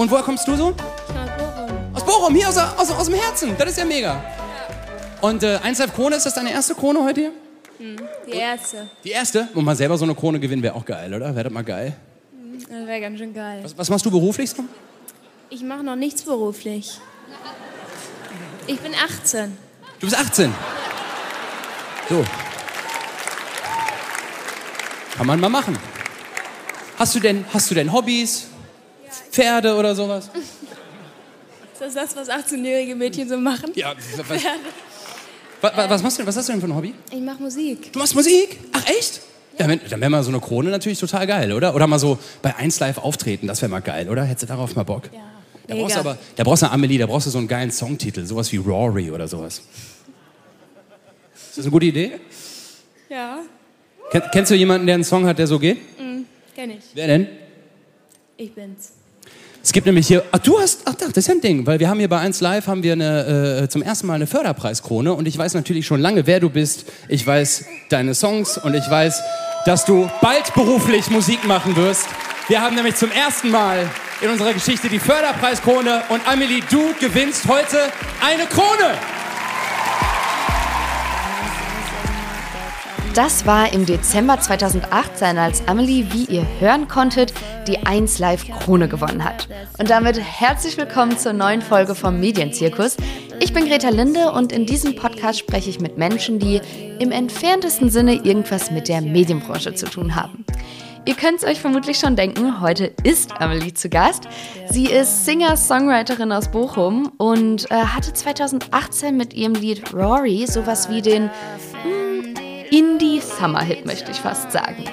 Und woher kommst du so? Aus Bochum. Aus Bochum, hier aus, aus, aus dem Herzen. Das ist ja mega. Und äh, 1 Live Krone, ist das deine erste Krone heute hier? Die erste. Die erste? Und mal selber so eine Krone gewinnen wäre auch geil, oder? Wäre das mal geil. Das wäre ganz schön geil. Was, was machst du beruflich so? Ich mache noch nichts beruflich. Ich bin 18. Du bist 18. So. Kann man mal machen. Hast du denn, hast du denn Hobbys? Pferde oder sowas? Ist das das, was 18-jährige Mädchen so machen? Ja, was, was, was, machst du denn? Was hast du denn für ein Hobby? Ich mache Musik. Du machst Musik? Ach echt? Ja, dann wäre mal so eine Krone natürlich total geil, oder? Oder mal so bei 1 Live auftreten, das wäre mal geil, oder? Hättest du darauf mal Bock? Ja. Da brauchst du aber, da brauchst du eine Amelie, da brauchst du so einen geilen Songtitel, sowas wie Rory oder sowas. Ist das eine gute Idee? Ja, Ken, kennst du jemanden, der einen Song hat, der so geht? kenn ich. Wer denn? Ich bin's. Es gibt nämlich hier, ach du hast, ach das ist ein Ding, weil wir haben hier bei 1 Live haben wir eine, äh, zum ersten Mal eine Förderpreiskrone und ich weiß natürlich schon lange, wer du bist. Ich weiß deine Songs und ich weiß, dass du bald beruflich Musik machen wirst. Wir haben nämlich zum ersten Mal in unserer Geschichte die Förderpreiskrone und Amelie, du gewinnst heute eine Krone. Das war im Dezember 2018, als Amelie, wie ihr hören konntet, die 1 Live Krone gewonnen hat. Und damit herzlich willkommen zur neuen Folge vom Medienzirkus. Ich bin Greta Linde und in diesem Podcast spreche ich mit Menschen, die im entferntesten Sinne irgendwas mit der Medienbranche zu tun haben. Ihr könnt es euch vermutlich schon denken, heute ist Amelie zu Gast. Sie ist Singer-Songwriterin aus Bochum und äh, hatte 2018 mit ihrem Lied Rory sowas wie den Indie-Summer-Hit, möchte ich fast sagen.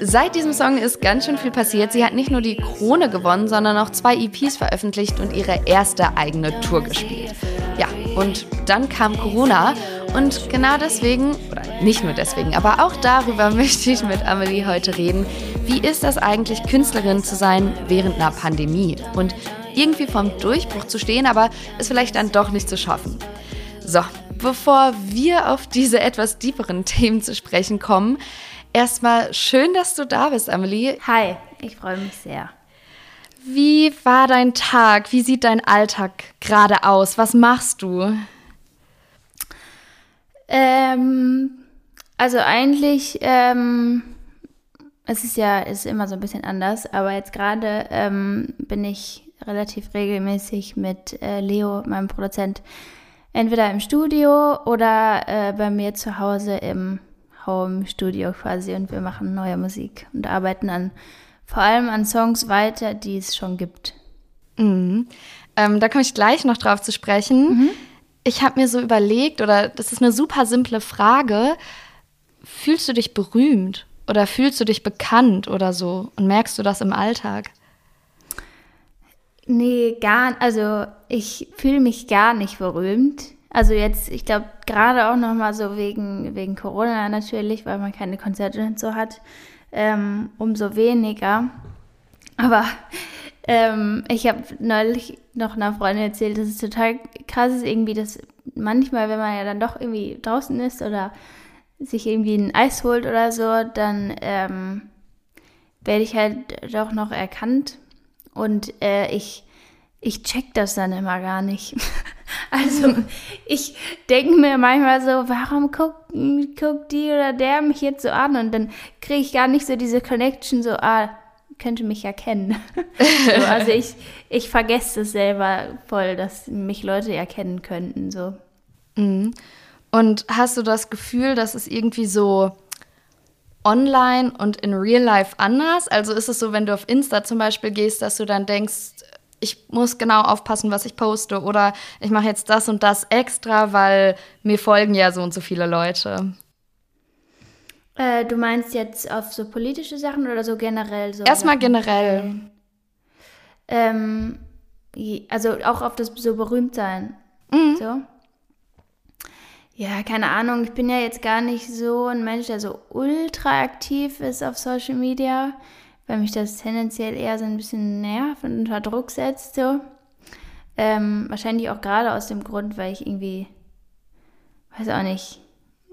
Seit diesem Song ist ganz schön viel passiert. Sie hat nicht nur die Krone gewonnen, sondern auch zwei EPs veröffentlicht und ihre erste eigene Tour gespielt. Ja, und dann kam Corona und genau deswegen, oder nicht nur deswegen, aber auch darüber möchte ich mit Amelie heute reden. Wie ist das eigentlich, Künstlerin zu sein während einer Pandemie und irgendwie vom Durchbruch zu stehen, aber es vielleicht dann doch nicht zu schaffen? So, bevor wir auf diese etwas tieferen Themen zu sprechen kommen, erstmal schön, dass du da bist, Amelie. Hi, ich freue mich sehr. Wie war dein Tag? Wie sieht dein Alltag gerade aus? Was machst du? Ähm, also eigentlich, ähm, es ist ja ist immer so ein bisschen anders, aber jetzt gerade ähm, bin ich relativ regelmäßig mit äh, Leo, meinem Produzent, entweder im Studio oder äh, bei mir zu Hause im Home-Studio quasi und wir machen neue Musik und arbeiten an vor allem an Songs weiter, die es schon gibt. Mhm. Ähm, da komme ich gleich noch drauf zu sprechen. Ich habe mir so überlegt, oder das ist eine super simple Frage, fühlst du dich berühmt oder fühlst du dich bekannt oder so und merkst du das im Alltag? Nee, gar, also ich fühle mich gar nicht berühmt. Also jetzt, ich glaube, gerade auch nochmal so wegen, wegen Corona natürlich, weil man keine Konzerte und so hat, ähm, umso weniger. Aber ähm, ich habe neulich noch einer Freundin erzählt, dass es total krass ist, irgendwie, dass manchmal, wenn man ja dann doch irgendwie draußen ist oder sich irgendwie ein Eis holt oder so, dann ähm, werde ich halt doch noch erkannt. Und äh, ich, ich check das dann immer gar nicht. Also ich denke mir manchmal so, warum guckt, guckt die oder der mich jetzt so an? Und dann kriege ich gar nicht so diese Connection, so, ah, könnte mich ja kennen. so, also ich, ich vergesse es selber voll, dass mich Leute erkennen könnten. So. Mhm. Und hast du das Gefühl, dass es irgendwie so online und in real life anders? Also ist es so, wenn du auf Insta zum Beispiel gehst, dass du dann denkst, ich muss genau aufpassen, was ich poste oder ich mache jetzt das und das extra, weil mir folgen ja so und so viele Leute. Äh, du meinst jetzt auf so politische Sachen oder so generell? So Erstmal Sachen? generell. Ähm, also auch auf das so berühmt sein. Mhm. So. Ja, keine Ahnung. Ich bin ja jetzt gar nicht so ein Mensch, der so ultra aktiv ist auf Social Media, weil mich das tendenziell eher so ein bisschen nervt und unter Druck setzt. So. Ähm, wahrscheinlich auch gerade aus dem Grund, weil ich irgendwie, weiß auch nicht,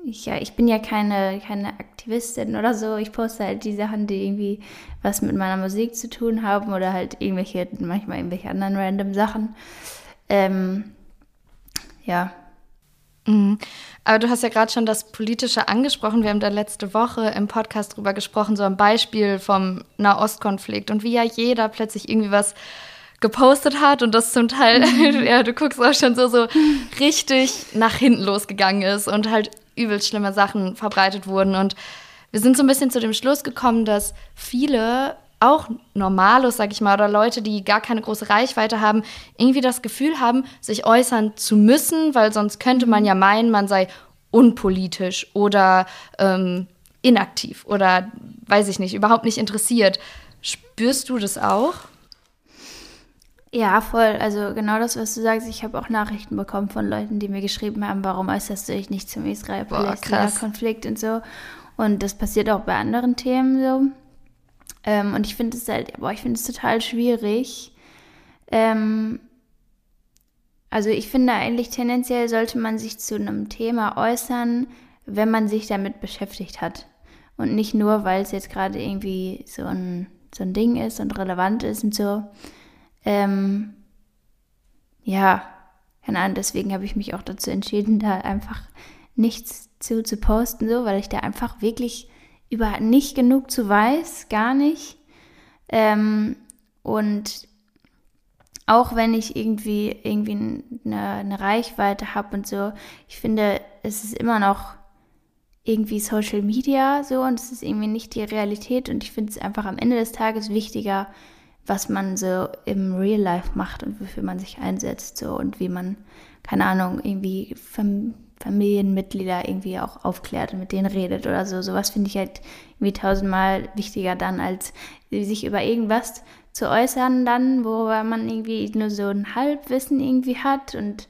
ich, ja, ich bin ja keine, keine Aktivistin oder so. Ich poste halt die Sachen, die irgendwie was mit meiner Musik zu tun haben oder halt irgendwelche, manchmal irgendwelche anderen random Sachen. Ähm, ja. Mhm. Aber du hast ja gerade schon das Politische angesprochen. Wir haben da letzte Woche im Podcast drüber gesprochen, so ein Beispiel vom Nahostkonflikt und wie ja jeder plötzlich irgendwie was gepostet hat und das zum Teil, mhm. ja, du guckst auch schon so, so richtig nach hinten losgegangen ist und halt übelst schlimme Sachen verbreitet wurden. Und wir sind so ein bisschen zu dem Schluss gekommen, dass viele auch Normalos, sag ich mal, oder Leute, die gar keine große Reichweite haben, irgendwie das Gefühl haben, sich äußern zu müssen, weil sonst könnte man ja meinen, man sei unpolitisch oder ähm, inaktiv oder weiß ich nicht, überhaupt nicht interessiert. Spürst du das auch? Ja, voll. Also genau das, was du sagst. Ich habe auch Nachrichten bekommen von Leuten, die mir geschrieben haben, warum äußerst du dich nicht zum Israel-Palästina-Konflikt und so. Und das passiert auch bei anderen Themen so. Ähm, und ich finde es halt, boah, ich finde es total schwierig. Ähm, also ich finde eigentlich tendenziell sollte man sich zu einem Thema äußern, wenn man sich damit beschäftigt hat. Und nicht nur, weil es jetzt gerade irgendwie so ein, so ein Ding ist und relevant ist und so. Ähm, ja, keine Ahnung, deswegen habe ich mich auch dazu entschieden, da einfach nichts zu, zu posten, so, weil ich da einfach wirklich über nicht genug zu weiß, gar nicht. Ähm, und auch wenn ich irgendwie, irgendwie eine, eine Reichweite habe und so, ich finde, es ist immer noch irgendwie Social Media so und es ist irgendwie nicht die Realität und ich finde es einfach am Ende des Tages wichtiger, was man so im Real Life macht und wofür man sich einsetzt so und wie man, keine Ahnung, irgendwie Familienmitglieder irgendwie auch aufklärt und mit denen redet oder so. Sowas finde ich halt irgendwie tausendmal wichtiger dann, als sich über irgendwas zu äußern dann, worüber man irgendwie nur so ein Halbwissen irgendwie hat und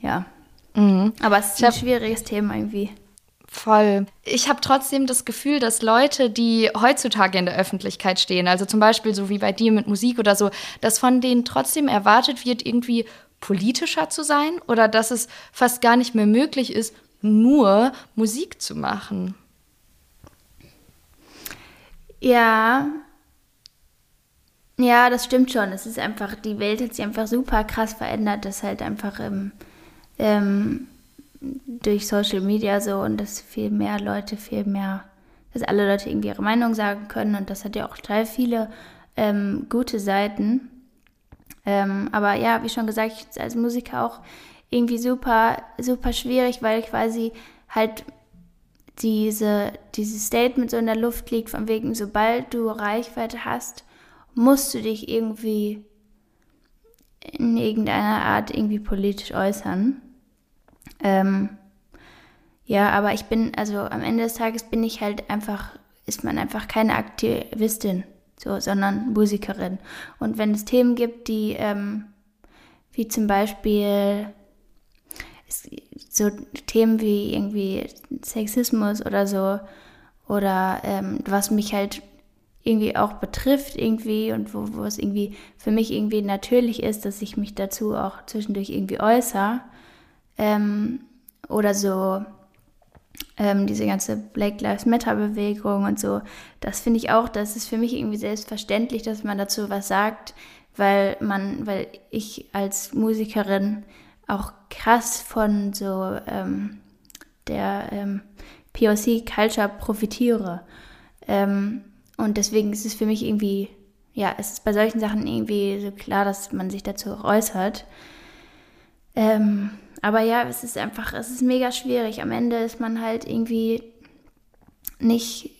ja. Mhm. Aber es ist ein schwieriges Thema irgendwie. Voll. Ich habe trotzdem das Gefühl, dass Leute, die heutzutage in der Öffentlichkeit stehen, also zum Beispiel so wie bei dir mit Musik oder so, dass von denen trotzdem erwartet wird, irgendwie politischer zu sein oder dass es fast gar nicht mehr möglich ist, nur Musik zu machen. Ja. Ja, das stimmt schon. Es ist einfach, die Welt hat sich einfach super krass verändert, dass halt einfach im, ähm, durch Social Media so und dass viel mehr Leute, viel mehr, dass alle Leute irgendwie ihre Meinung sagen können und das hat ja auch total viele ähm, gute Seiten. Ähm, aber ja, wie schon gesagt, ich als Musiker auch irgendwie super, super schwierig, weil quasi halt diese, dieses Statement so in der Luft liegt, von wegen, sobald du Reichweite hast, musst du dich irgendwie in irgendeiner Art irgendwie politisch äußern. Ähm, ja, aber ich bin, also am Ende des Tages bin ich halt einfach, ist man einfach keine Aktivistin, so, sondern Musikerin. Und wenn es Themen gibt, die, ähm, wie zum Beispiel so Themen wie irgendwie Sexismus oder so, oder ähm, was mich halt irgendwie auch betrifft irgendwie und wo, wo es irgendwie für mich irgendwie natürlich ist, dass ich mich dazu auch zwischendurch irgendwie äußere, ähm, oder so ähm, diese ganze Black Lives Matter Bewegung und so, das finde ich auch, das ist für mich irgendwie selbstverständlich, dass man dazu was sagt, weil man, weil ich als Musikerin auch krass von so ähm, der ähm, POC Culture profitiere. Ähm, und deswegen ist es für mich irgendwie, ja, es ist bei solchen Sachen irgendwie so klar, dass man sich dazu äußert. Ähm, aber ja, es ist einfach, es ist mega schwierig. Am Ende ist man halt irgendwie nicht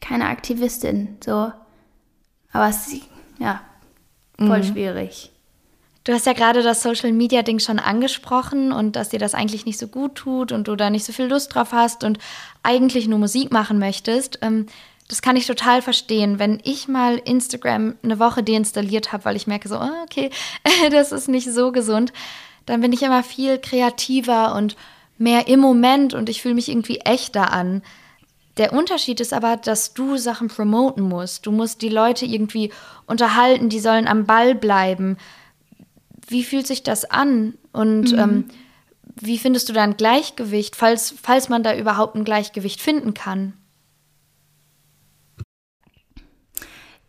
keine Aktivistin, so. Aber es ist, ja, voll mhm. schwierig. Du hast ja gerade das Social Media Ding schon angesprochen und dass dir das eigentlich nicht so gut tut und du da nicht so viel Lust drauf hast und eigentlich nur Musik machen möchtest. Ähm, das kann ich total verstehen. Wenn ich mal Instagram eine Woche deinstalliert habe, weil ich merke so, oh, okay, das ist nicht so gesund, dann bin ich immer viel kreativer und mehr im Moment und ich fühle mich irgendwie echter an. Der Unterschied ist aber, dass du Sachen promoten musst. Du musst die Leute irgendwie unterhalten, die sollen am Ball bleiben. Wie fühlt sich das an? Und mhm. ähm, wie findest du da ein Gleichgewicht, falls, falls man da überhaupt ein Gleichgewicht finden kann?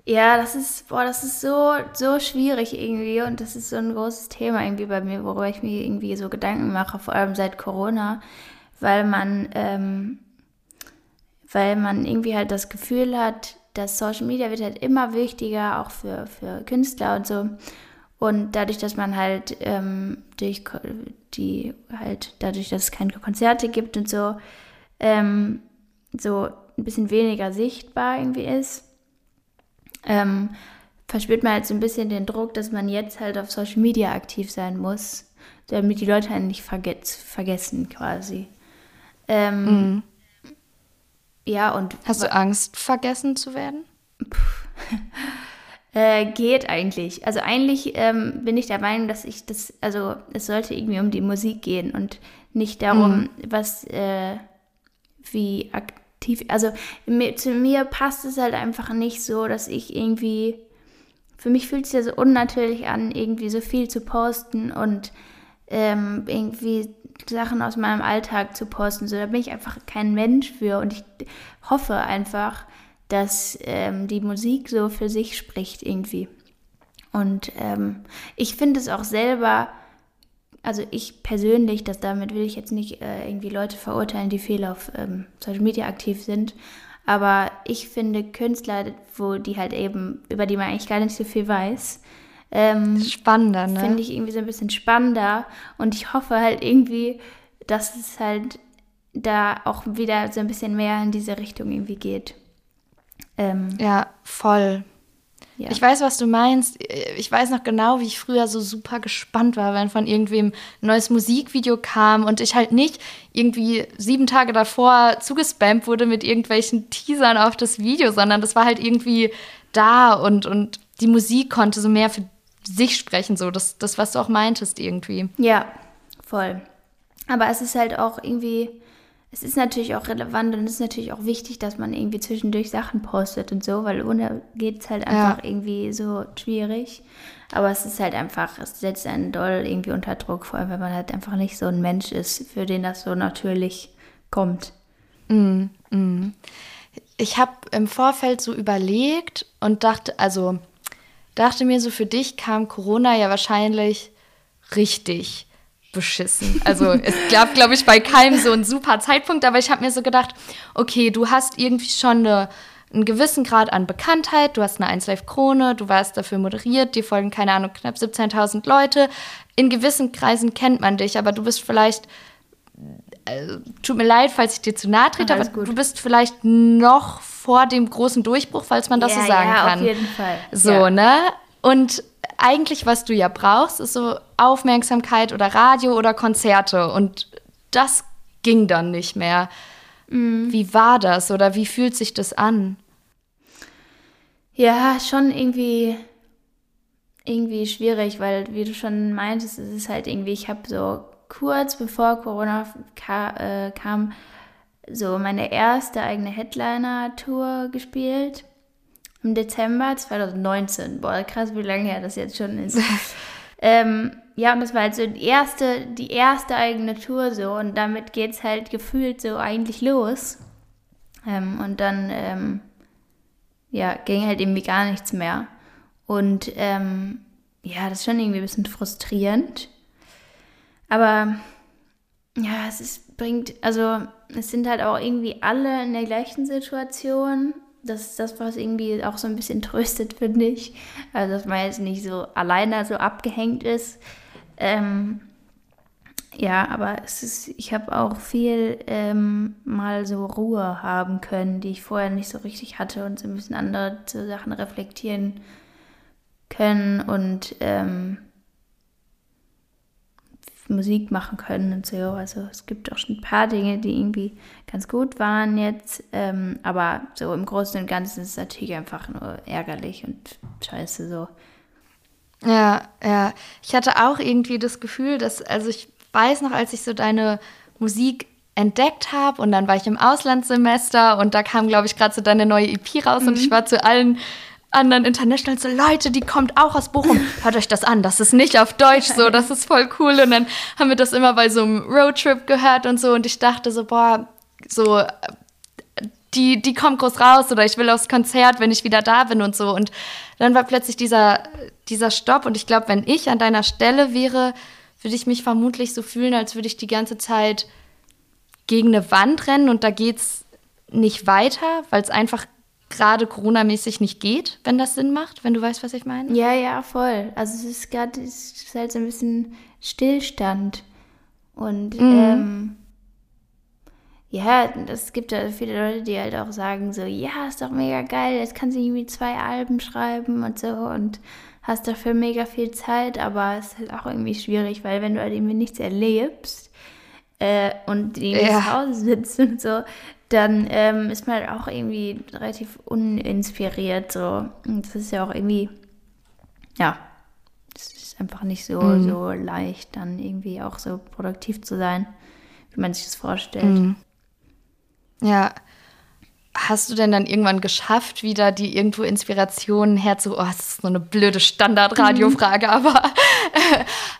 Ja, das ist, boah, das ist so, so schwierig irgendwie und das ist so ein großes Thema irgendwie bei mir, worüber ich mir irgendwie so Gedanken mache, vor allem seit Corona, weil man, ähm, weil man irgendwie halt das Gefühl hat, dass Social Media wird halt immer wichtiger, auch für, für Künstler und so. Und dadurch, dass man halt ähm, durch die halt dadurch, dass es keine Konzerte gibt und so, ähm, so ein bisschen weniger sichtbar irgendwie ist ähm, verspürt man halt so ein bisschen den Druck, dass man jetzt halt auf Social Media aktiv sein muss, damit die Leute einen nicht verge vergessen quasi. Ähm, mhm. Ja, und. Hast du Angst, vergessen zu werden? äh, geht eigentlich. Also eigentlich ähm, bin ich der Meinung, dass ich das, also es sollte irgendwie um die Musik gehen und nicht darum, mhm. was, äh, wie aktiv tief, also mir, zu mir passt es halt einfach nicht so, dass ich irgendwie, für mich fühlt es ja so unnatürlich an, irgendwie so viel zu posten und ähm, irgendwie Sachen aus meinem Alltag zu posten. So, da bin ich einfach kein Mensch für und ich hoffe einfach, dass ähm, die Musik so für sich spricht irgendwie. Und ähm, ich finde es auch selber also ich persönlich, das damit will ich jetzt nicht äh, irgendwie Leute verurteilen, die viel auf ähm, Social Media aktiv sind, aber ich finde Künstler, wo die halt eben, über die man eigentlich gar nicht so viel weiß, ähm, spannender, ne? Finde ich irgendwie so ein bisschen spannender und ich hoffe halt irgendwie, dass es halt da auch wieder so ein bisschen mehr in diese Richtung irgendwie geht. Ähm, ja, voll. Ja. Ich weiß, was du meinst. Ich weiß noch genau, wie ich früher so super gespannt war, wenn von irgendwem ein neues Musikvideo kam und ich halt nicht irgendwie sieben Tage davor zugespammt wurde mit irgendwelchen Teasern auf das Video, sondern das war halt irgendwie da und, und die Musik konnte so mehr für sich sprechen, so das, das, was du auch meintest irgendwie. Ja, voll. Aber es ist halt auch irgendwie es ist natürlich auch relevant und es ist natürlich auch wichtig, dass man irgendwie zwischendurch Sachen postet und so, weil ohne geht es halt einfach ja. irgendwie so schwierig. Aber es ist halt einfach, es setzt einen doll irgendwie unter Druck, vor allem wenn man halt einfach nicht so ein Mensch ist, für den das so natürlich kommt. Mm, mm. Ich habe im Vorfeld so überlegt und dachte, also dachte mir so, für dich kam Corona ja wahrscheinlich richtig beschissen. Also es gab, glaube ich, bei keinem so einen super Zeitpunkt, aber ich habe mir so gedacht, okay, du hast irgendwie schon eine, einen gewissen Grad an Bekanntheit, du hast eine 1 Live Krone, du warst dafür moderiert, dir folgen, keine Ahnung, knapp 17.000 Leute. In gewissen Kreisen kennt man dich, aber du bist vielleicht, äh, tut mir leid, falls ich dir zu nahe trete, aber gut. du bist vielleicht noch vor dem großen Durchbruch, falls man das ja, so sagen ja, kann. Auf jeden Fall. So, ja. ne? Und eigentlich, was du ja brauchst, ist so Aufmerksamkeit oder Radio oder Konzerte. Und das ging dann nicht mehr. Mhm. Wie war das oder wie fühlt sich das an? Ja, schon irgendwie, irgendwie schwierig, weil, wie du schon meintest, es ist halt irgendwie, ich habe so kurz bevor Corona ka äh, kam, so meine erste eigene Headliner-Tour gespielt im Dezember 2019. Boah, krass, wie lange her das jetzt schon ist. ähm, ja, und das war halt so die erste, die erste eigene Tour so und damit geht es halt gefühlt so eigentlich los. Ähm, und dann, ähm, ja, ging halt irgendwie gar nichts mehr. Und ähm, ja, das ist schon irgendwie ein bisschen frustrierend. Aber ja, es ist, bringt, also es sind halt auch irgendwie alle in der gleichen Situation das ist das, was irgendwie auch so ein bisschen tröstet, finde ich. Also, dass man jetzt nicht so alleine so abgehängt ist. Ähm, ja, aber es ist, ich habe auch viel ähm, mal so Ruhe haben können, die ich vorher nicht so richtig hatte und so ein bisschen andere Sachen reflektieren können und ähm, Musik machen können und so. Also es gibt auch schon ein paar Dinge, die irgendwie ganz gut waren jetzt. Ähm, aber so im Großen und Ganzen ist es natürlich einfach nur ärgerlich und scheiße so. Ja, ja. Ich hatte auch irgendwie das Gefühl, dass, also ich weiß noch, als ich so deine Musik entdeckt habe und dann war ich im Auslandssemester und da kam, glaube ich, gerade so deine neue EP raus mhm. und ich war zu allen anderen Internationals so, Leute, die kommt auch aus Bochum, hört euch das an, das ist nicht auf Deutsch so, das ist voll cool. Und dann haben wir das immer bei so einem Roadtrip gehört und so und ich dachte so, boah, so, die, die kommt groß raus oder ich will aufs Konzert, wenn ich wieder da bin und so. Und dann war plötzlich dieser, dieser Stopp und ich glaube, wenn ich an deiner Stelle wäre, würde ich mich vermutlich so fühlen, als würde ich die ganze Zeit gegen eine Wand rennen und da geht's nicht weiter, weil es einfach gerade Corona-mäßig nicht geht, wenn das Sinn macht, wenn du weißt, was ich meine? Ja, ja, voll. Also es ist gerade, es ist halt so ein bisschen Stillstand. Und mhm. ähm, ja, es gibt ja viele Leute, die halt auch sagen so, ja, ist doch mega geil, jetzt kannst du irgendwie zwei Alben schreiben und so und hast dafür mega viel Zeit, aber es ist halt auch irgendwie schwierig, weil wenn du halt irgendwie nichts erlebst äh, und irgendwie ja. zu Hause sitzt und so, dann ähm, ist man halt auch irgendwie relativ uninspiriert so. Und das ist ja auch irgendwie, ja, es ist einfach nicht so, mhm. so leicht, dann irgendwie auch so produktiv zu sein, wie man sich das vorstellt. Mhm. Ja. Hast du denn dann irgendwann geschafft, wieder die irgendwo Inspirationen herzu... Oh, das ist so eine blöde Standardradiofrage, mhm. aber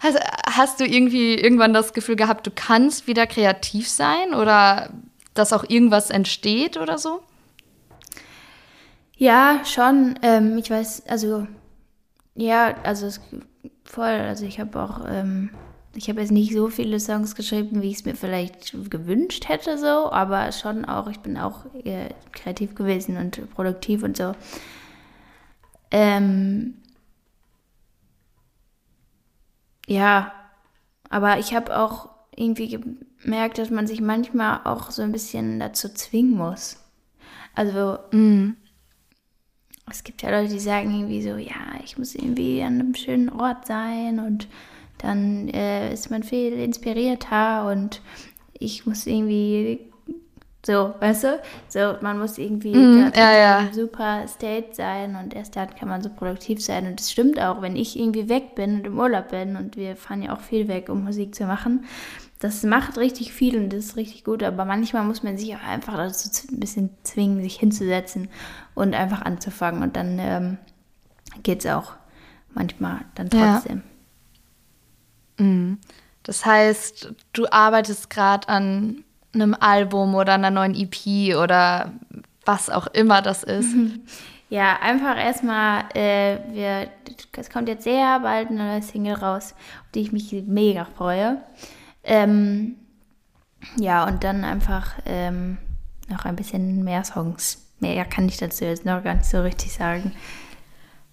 hast, hast du irgendwie irgendwann das Gefühl gehabt, du kannst wieder kreativ sein oder dass auch irgendwas entsteht oder so? Ja, schon. Ähm, ich weiß, also ja, also es, voll. Also ich habe auch, ähm, ich habe jetzt nicht so viele Songs geschrieben, wie ich es mir vielleicht gewünscht hätte, so, aber schon auch, ich bin auch äh, kreativ gewesen und produktiv und so. Ähm, ja, aber ich habe auch irgendwie merkt, dass man sich manchmal auch so ein bisschen dazu zwingen muss. Also, mm. es gibt ja Leute, die sagen irgendwie so, ja, ich muss irgendwie an einem schönen Ort sein und dann äh, ist man viel inspirierter und ich muss irgendwie so, weißt du? So, man muss irgendwie mm, ja, ja. super State sein und erst dann kann man so produktiv sein. Und das stimmt auch, wenn ich irgendwie weg bin und im Urlaub bin und wir fahren ja auch viel weg, um Musik zu machen, das macht richtig viel und das ist richtig gut, aber manchmal muss man sich auch einfach dazu ein bisschen zwingen, sich hinzusetzen und einfach anzufangen und dann ähm, geht es auch manchmal dann trotzdem. Ja. Mhm. Das heißt, du arbeitest gerade an einem Album oder einer neuen EP oder was auch immer das ist. Ja, einfach erstmal, äh, wir, es kommt jetzt sehr bald eine neue Single raus, auf die ich mich mega freue. Ähm, ja, und dann einfach ähm, noch ein bisschen mehr Songs. Mehr kann ich dazu jetzt noch gar nicht so richtig sagen.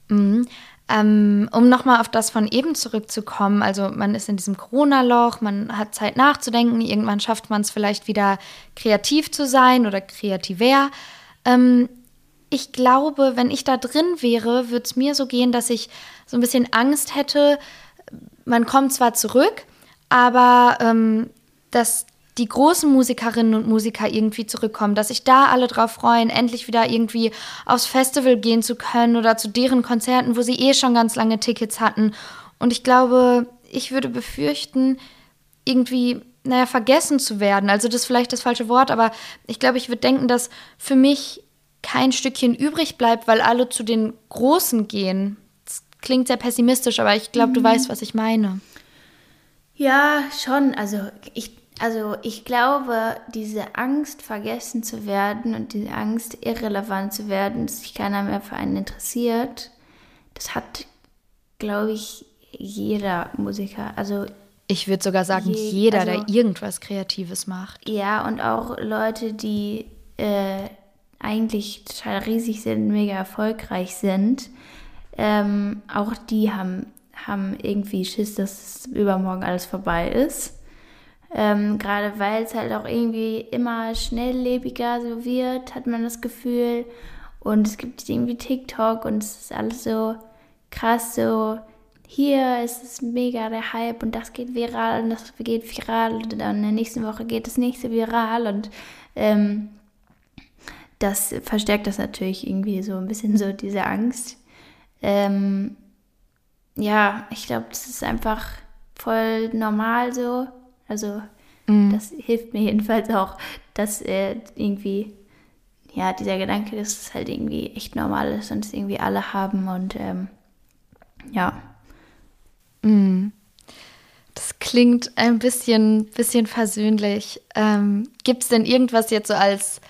Mhm. Ähm, um nochmal auf das von eben zurückzukommen, also man ist in diesem Corona-Loch, man hat Zeit nachzudenken, irgendwann schafft man es vielleicht wieder kreativ zu sein oder kreativer. Ähm, ich glaube, wenn ich da drin wäre, würde es mir so gehen, dass ich so ein bisschen Angst hätte, man kommt zwar zurück, aber ähm, dass die großen Musikerinnen und Musiker irgendwie zurückkommen, dass sich da alle drauf freuen, endlich wieder irgendwie aufs Festival gehen zu können oder zu deren Konzerten, wo sie eh schon ganz lange Tickets hatten. Und ich glaube, ich würde befürchten, irgendwie, naja, vergessen zu werden. Also das ist vielleicht das falsche Wort, aber ich glaube, ich würde denken, dass für mich kein Stückchen übrig bleibt, weil alle zu den Großen gehen. Das klingt sehr pessimistisch, aber ich glaube, mhm. du weißt, was ich meine. Ja, schon. Also ich, also ich glaube, diese Angst, vergessen zu werden und diese Angst, irrelevant zu werden, dass sich keiner mehr für einen interessiert, das hat, glaube ich, jeder Musiker. Also ich würde sogar sagen, je, jeder, also, der irgendwas Kreatives macht. Ja, und auch Leute, die äh, eigentlich total riesig sind, mega erfolgreich sind, ähm, auch die haben haben irgendwie Schiss, dass übermorgen alles vorbei ist. Ähm, Gerade weil es halt auch irgendwie immer schnelllebiger so wird, hat man das Gefühl. Und es gibt irgendwie TikTok und es ist alles so krass, so hier ist es mega der Hype und das geht viral und das geht viral und dann in der nächsten Woche geht das nächste viral und ähm, das verstärkt das natürlich irgendwie so ein bisschen so diese Angst. Ähm, ja, ich glaube, das ist einfach voll normal so. Also, mhm. das hilft mir jedenfalls auch, das äh, irgendwie ja, dieser Gedanke, dass es halt irgendwie echt normal ist und es irgendwie alle haben und ähm, ja. Mm. Das klingt ein bisschen, bisschen versöhnlich. Ähm, Gibt es denn irgendwas jetzt so als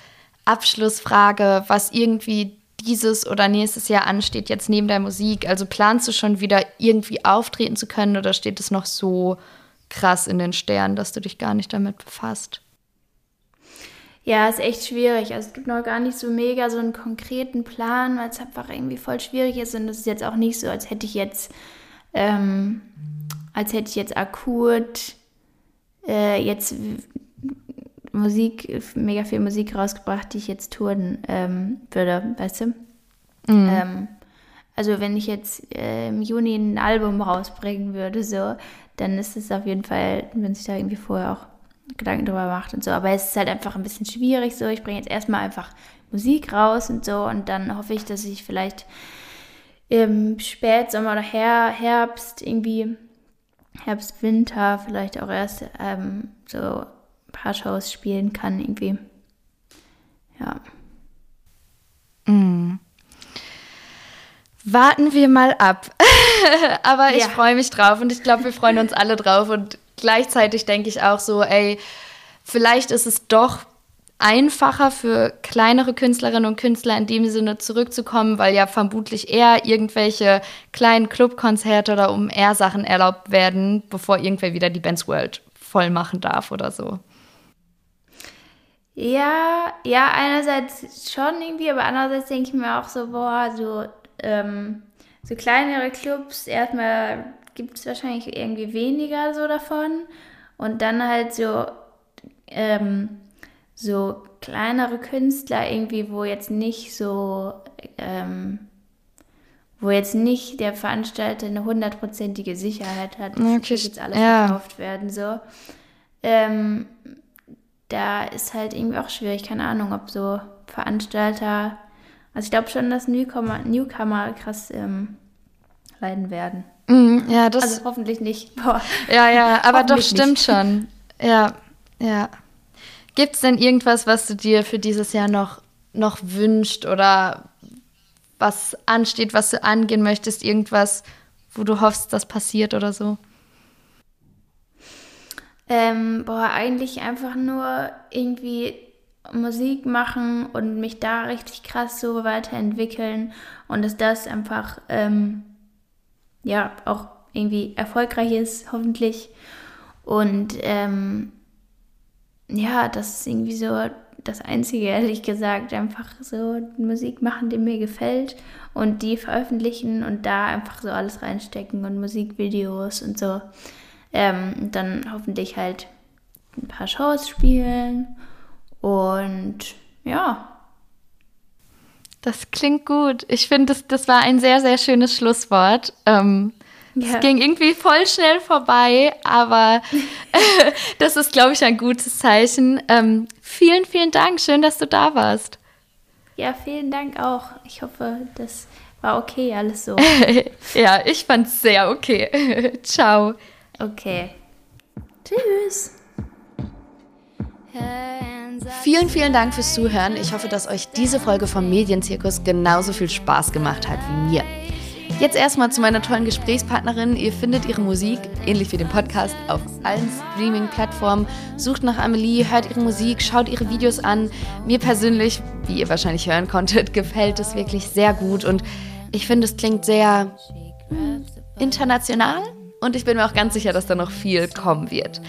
Abschlussfrage, was irgendwie dieses oder nächstes Jahr ansteht, jetzt neben der Musik? Also planst du schon wieder irgendwie auftreten zu können oder steht es noch so krass in den Sternen, dass du dich gar nicht damit befasst? Ja, ist echt schwierig. Also es gibt noch gar nicht so mega so einen konkreten Plan, weil es einfach irgendwie voll schwierig ist. Und es ist jetzt auch nicht so, als hätte ich jetzt, ähm, als hätte ich jetzt akut äh, jetzt Musik, mega viel Musik rausgebracht, die ich jetzt touren ähm, würde, weißt du? Mhm. Ähm, also wenn ich jetzt äh, im Juni ein Album rausbringen würde, so, dann ist es auf jeden Fall, wenn sich da irgendwie vorher auch Gedanken drüber macht und so. Aber es ist halt einfach ein bisschen schwierig so. Ich bringe jetzt erstmal einfach Musik raus und so und dann hoffe ich, dass ich vielleicht im Spätsommer oder Her Herbst irgendwie, Herbst, Winter vielleicht auch erst ähm, so ein paar Shows spielen kann irgendwie. Ja. Mm. Warten wir mal ab. Aber ich ja. freue mich drauf und ich glaube, wir freuen uns alle drauf und gleichzeitig denke ich auch so, ey, vielleicht ist es doch einfacher für kleinere Künstlerinnen und Künstler in dem Sinne zurückzukommen, weil ja vermutlich eher irgendwelche kleinen Clubkonzerte oder um eher Sachen erlaubt werden, bevor irgendwer wieder die Bands World voll machen darf oder so. Ja, ja, einerseits schon irgendwie, aber andererseits denke ich mir auch so, boah, so, ähm, so kleinere Clubs, erstmal gibt es wahrscheinlich irgendwie weniger so davon. Und dann halt so, ähm, so kleinere Künstler irgendwie, wo jetzt nicht so, ähm, wo jetzt nicht der Veranstalter eine hundertprozentige Sicherheit hat, dass okay. jetzt alles ja. verkauft werden, so. Ähm, da ist halt irgendwie auch schwierig, keine Ahnung, ob so Veranstalter, also ich glaube schon, dass Newcomer, Newcomer krass ähm, leiden werden. Mm, ja, das. Also hoffentlich nicht. Boah. Ja, ja, aber doch stimmt nicht. schon. Ja, ja. Gibt es denn irgendwas, was du dir für dieses Jahr noch, noch wünscht oder was ansteht, was du angehen möchtest? Irgendwas, wo du hoffst, das passiert oder so? Ähm, boah, eigentlich einfach nur irgendwie Musik machen und mich da richtig krass so weiterentwickeln und dass das einfach ähm, ja auch irgendwie erfolgreich ist, hoffentlich. Und ähm, ja, das ist irgendwie so das Einzige, ehrlich gesagt, einfach so Musik machen, die mir gefällt und die veröffentlichen und da einfach so alles reinstecken und Musikvideos und so. Ähm, dann hoffentlich halt ein paar Shows spielen und ja, das klingt gut. Ich finde, das, das war ein sehr, sehr schönes Schlusswort. Ähm, ja. Es ging irgendwie voll schnell vorbei, aber das ist, glaube ich, ein gutes Zeichen. Ähm, vielen, vielen Dank. Schön, dass du da warst. Ja, vielen Dank auch. Ich hoffe, das war okay alles so. ja, ich fand es sehr okay. Ciao. Okay. Tschüss. Vielen, vielen Dank fürs Zuhören. Ich hoffe, dass euch diese Folge vom Medienzirkus genauso viel Spaß gemacht hat wie mir. Jetzt erstmal zu meiner tollen Gesprächspartnerin. Ihr findet ihre Musik, ähnlich wie den Podcast, auf allen Streaming-Plattformen. Sucht nach Amelie, hört ihre Musik, schaut ihre Videos an. Mir persönlich, wie ihr wahrscheinlich hören konntet, gefällt es wirklich sehr gut und ich finde, es klingt sehr international und ich bin mir auch ganz sicher, dass da noch viel kommen wird.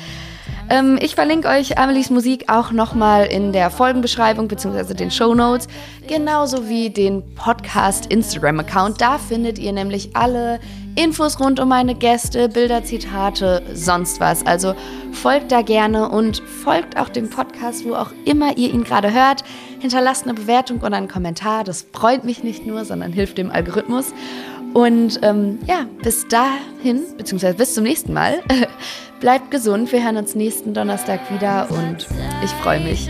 Ähm, ich verlinke euch Amelies Musik auch nochmal in der Folgenbeschreibung bzw. den Show Notes, genauso wie den Podcast Instagram-Account. Da findet ihr nämlich alle Infos rund um meine Gäste, Bilder, Zitate, sonst was. Also folgt da gerne und folgt auch dem Podcast, wo auch immer ihr ihn gerade hört. Hinterlasst eine Bewertung und einen Kommentar. Das freut mich nicht nur, sondern hilft dem Algorithmus. Und ähm, ja, bis dahin, beziehungsweise bis zum nächsten Mal. Bleibt gesund, wir hören uns nächsten Donnerstag wieder und ich freue mich.